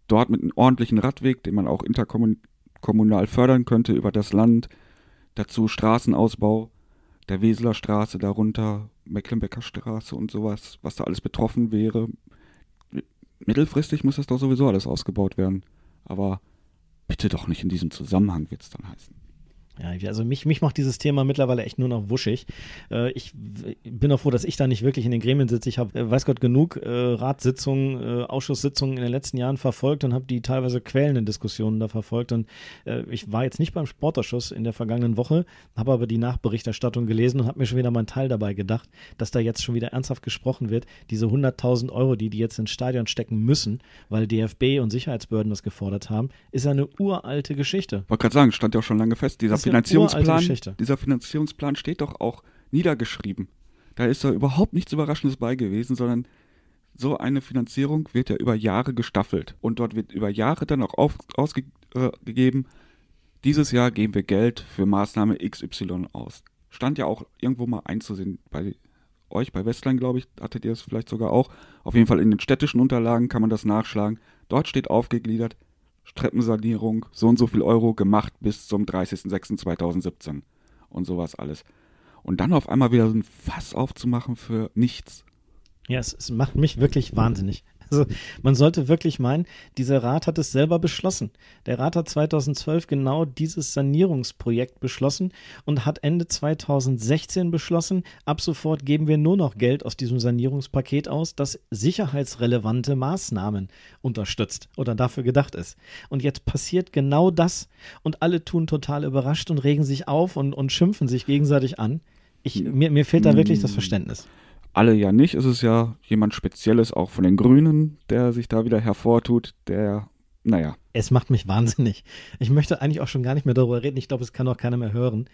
Dort mit einem ordentlichen Radweg, den man auch interkommunal fördern könnte über das Land. Dazu Straßenausbau, der Weseler Straße darunter, Mecklenbecker Straße und sowas, was da alles betroffen wäre. Mittelfristig muss das doch sowieso alles ausgebaut werden. Aber bitte doch nicht in diesem Zusammenhang, wird es dann heißen. Ja, ich- also mich, mich macht dieses Thema mittlerweile echt nur noch wuschig. Äh, ich bin auch froh, dass ich da nicht wirklich in den Gremien sitze. Ich habe, äh, weiß Gott, genug äh, Ratssitzungen, Ausschusssitzungen in den letzten Jahren verfolgt und habe die teilweise quälenden Diskussionen da verfolgt. Und ich war jetzt nicht beim Sportausschuss in der vergangenen Woche, habe aber die Nachberichterstattung gelesen und habe mir schon wieder meinen Teil dabei gedacht, dass da jetzt schon wieder ernsthaft gesprochen wird. Diese 100.000 Euro, die die jetzt ins Stadion stecken müssen, weil DFB und Sicherheitsbehörden das gefordert haben, ist eine uralte Geschichte. Wollte gerade sagen, stand ja auch schon lange fest. Dieser Finanzierungsplan, dieser Finanzierungsplan steht doch auch niedergeschrieben. Da ist da überhaupt nichts Überraschendes bei gewesen, sondern so eine Finanzierung wird ja über Jahre gestaffelt. Und dort wird über Jahre dann auch auf, ausgegeben, dieses Jahr geben wir Geld für Maßnahme XY aus. Stand ja auch irgendwo mal einzusehen bei euch, bei Westline, glaube ich, hattet ihr es vielleicht sogar auch. Auf jeden Fall in den städtischen Unterlagen kann man das nachschlagen. Dort steht aufgegliedert, Streckensanierung, so und so viel Euro gemacht bis zum 30.06.2017 und sowas alles. Und dann auf einmal wieder so ein Fass aufzumachen für nichts. Ja, es, es macht mich wirklich wahnsinnig. Also man sollte wirklich meinen, dieser Rat hat es selber beschlossen. Der Rat hat 2012 genau dieses Sanierungsprojekt beschlossen und hat Ende 2016 beschlossen, ab sofort geben wir nur noch Geld aus diesem Sanierungspaket aus, das sicherheitsrelevante Maßnahmen unterstützt oder dafür gedacht ist. Und jetzt passiert genau das und alle tun total überrascht und regen sich auf und, und schimpfen sich gegenseitig an. Ich, mir, mir fehlt da wirklich das Verständnis. Alle ja nicht. Es ist ja jemand Spezielles auch von den Grünen, der sich da wieder hervortut, der, naja. Es macht mich wahnsinnig. Ich möchte eigentlich auch schon gar nicht mehr darüber reden. Ich glaube, es kann auch keiner mehr hören.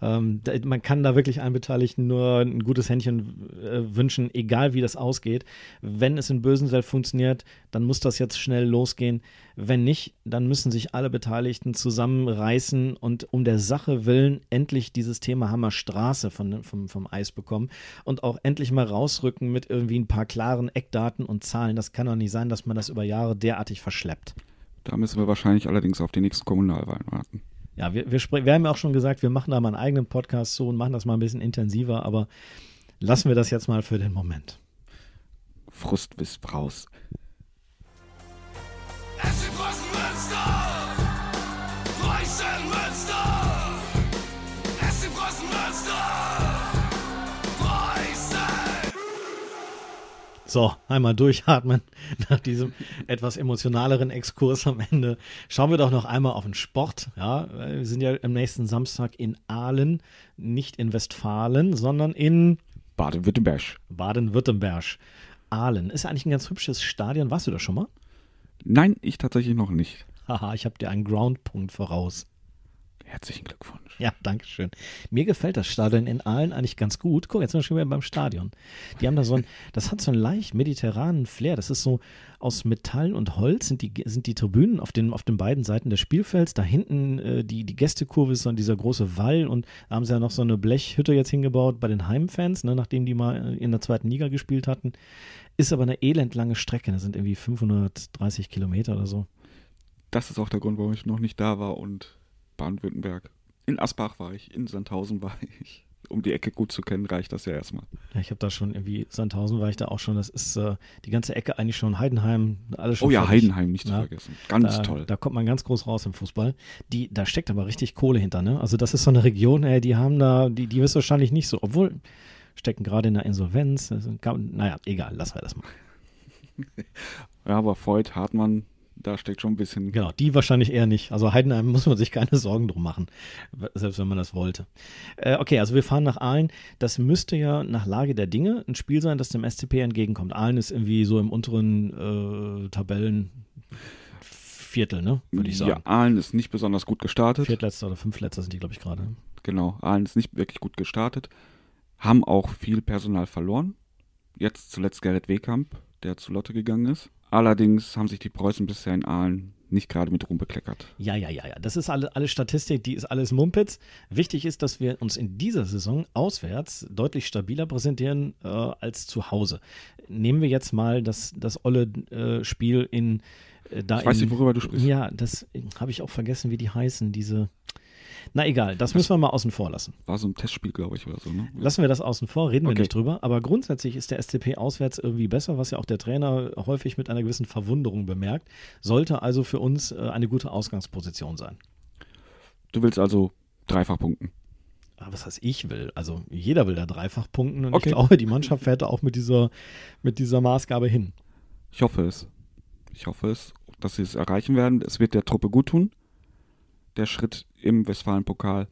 Ähm, da, man kann da wirklich allen Beteiligten nur ein gutes Händchen äh, wünschen, egal wie das ausgeht. Wenn es in Bösenseld funktioniert, dann muss das jetzt schnell losgehen. Wenn nicht, dann müssen sich alle Beteiligten zusammenreißen und um der Sache willen endlich dieses Thema Hammerstraße von, vom, vom Eis bekommen und auch endlich mal rausrücken mit irgendwie ein paar klaren Eckdaten und Zahlen. Das kann doch nicht sein, dass man das über Jahre derartig verschleppt. Da müssen wir wahrscheinlich allerdings auf die nächsten Kommunalwahlen warten. Ja, wir, wir, wir haben ja auch schon gesagt, wir machen da mal einen eigenen Podcast so und machen das mal ein bisschen intensiver, aber lassen wir das jetzt mal für den Moment. Frust bis raus. SC So, einmal durchatmen nach diesem etwas emotionaleren Exkurs am Ende. Schauen wir doch noch einmal auf den Sport. Ja, wir sind ja am nächsten Samstag in Aalen, nicht in Westfalen, sondern in Baden-Württemberg. Baden-Württemberg. Aalen ist eigentlich ein ganz hübsches Stadion. Warst du da schon mal? Nein, ich tatsächlich noch nicht. Haha, ich habe dir einen Groundpunkt voraus. Herzlichen Glückwunsch. Ja, danke schön. Mir gefällt das Stadion in Aalen eigentlich ganz gut. Guck, jetzt sind wir schon wieder beim Stadion. Die haben da so ein, das hat so einen leicht mediterranen Flair. Das ist so aus Metall und Holz sind die, sind die Tribünen auf den, auf den beiden Seiten des Spielfelds. Da hinten äh, die, die Gästekurve ist so dieser große Wall und da haben sie ja noch so eine Blechhütte jetzt hingebaut bei den Heimfans, ne, nachdem die mal in der zweiten Liga gespielt hatten. Ist aber eine elendlange Strecke. Das sind irgendwie 530 Kilometer oder so. Das ist auch der Grund, warum ich noch nicht da war und Baden-Württemberg. In Asbach war ich, in Sandhausen war ich. Um die Ecke gut zu kennen, reicht das ja erstmal. Ja, ich habe da schon irgendwie, Sandhausen war ich da auch schon. Das ist äh, die ganze Ecke eigentlich schon Heidenheim, alles schon Oh ja, fertig. Heidenheim nicht zu Ja. vergessen. Ganz da, toll. Da kommt man ganz groß raus im Fußball. Die, da steckt aber richtig Kohle hinter, ne? Also das ist so eine Region, ey, die haben da, die, die ist wahrscheinlich nicht so, obwohl stecken gerade in der Insolvenz. Kann- Naja, egal, lassen wir das mal. Ja, aber Voigt, Hartmann, da steckt schon ein bisschen. Genau, die wahrscheinlich eher nicht. Also Heidenheim muss man sich keine Sorgen drum machen, selbst wenn man das wollte. Äh, okay, also wir fahren nach Aalen. Das müsste ja nach Lage der Dinge ein Spiel sein, das dem SCP entgegenkommt. Aalen ist irgendwie so im unteren äh, Tabellenviertel, ne? Würde ich sagen. Ja, Aalen ist nicht besonders gut gestartet. Viertletzter oder Fünftletzter sind die, glaube ich, gerade. Genau, Aalen ist nicht wirklich gut gestartet. Haben auch viel Personal verloren. Jetzt zuletzt Gerrit Wehkamp, der zu Lotte gegangen ist. Allerdings haben sich die Preußen bisher in Aalen nicht gerade mit Ruhm bekleckert. Ja, ja, ja, ja. Das ist alle, alle Statistik, die ist alles Mumpitz. Wichtig ist, dass wir uns in dieser Saison auswärts deutlich stabiler präsentieren äh, als zu Hause. Nehmen wir jetzt mal das, das olle äh, Spiel in äh, da Ich weiß in, nicht, worüber du sprichst. Ja, das habe ich auch vergessen, wie die heißen, diese. Na egal, das müssen wir mal außen vor lassen. War so ein Testspiel, glaube ich, oder so. Ne? Lassen wir das außen vor, reden wir Okay. nicht drüber. Aber grundsätzlich ist der SCP auswärts irgendwie besser, was ja auch der Trainer häufig mit einer gewissen Verwunderung bemerkt. Sollte also für uns äh, eine gute Ausgangsposition sein. Du willst also dreifach punkten. Aber was heißt ich will? Also jeder will da dreifach punkten und Okay. ich glaube, die Mannschaft fährt da auch mit dieser, mit dieser Maßgabe hin. Ich hoffe es. Ich hoffe es, dass sie es erreichen werden. Es wird der Truppe gut tun. Der Schritt im Westfalen-Pokal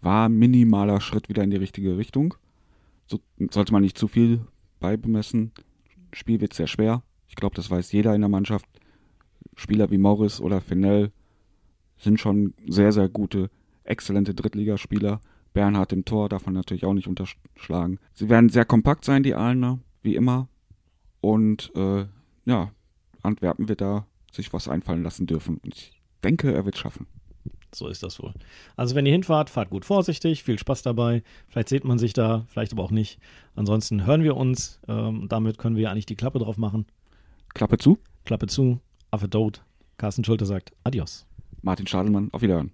war minimaler Schritt wieder in die richtige Richtung. So, sollte man nicht zu viel beibemessen. Spiel wird sehr schwer. Ich glaube, das weiß jeder in der Mannschaft. Spieler wie Morris oder Fennell sind schon sehr, sehr gute, exzellente Drittligaspieler. Bernhard im Tor darf man natürlich auch nicht unterschlagen. Sie werden sehr kompakt sein, die Aalener, wie immer. Und äh, ja, Antwerpen wird da sich was einfallen lassen dürfen. Und ich denke, er wird schaffen. So ist das wohl. Also wenn ihr hinfahrt, fahrt gut vorsichtig, viel Spaß dabei. Vielleicht sieht man sich da, vielleicht aber auch nicht. Ansonsten hören wir uns. Ähm, damit können wir eigentlich die Klappe drauf machen. Klappe zu. Klappe zu, Affe tot. Carsten Schulte sagt Adios. Martin Stadelmann, auf Wiederhören.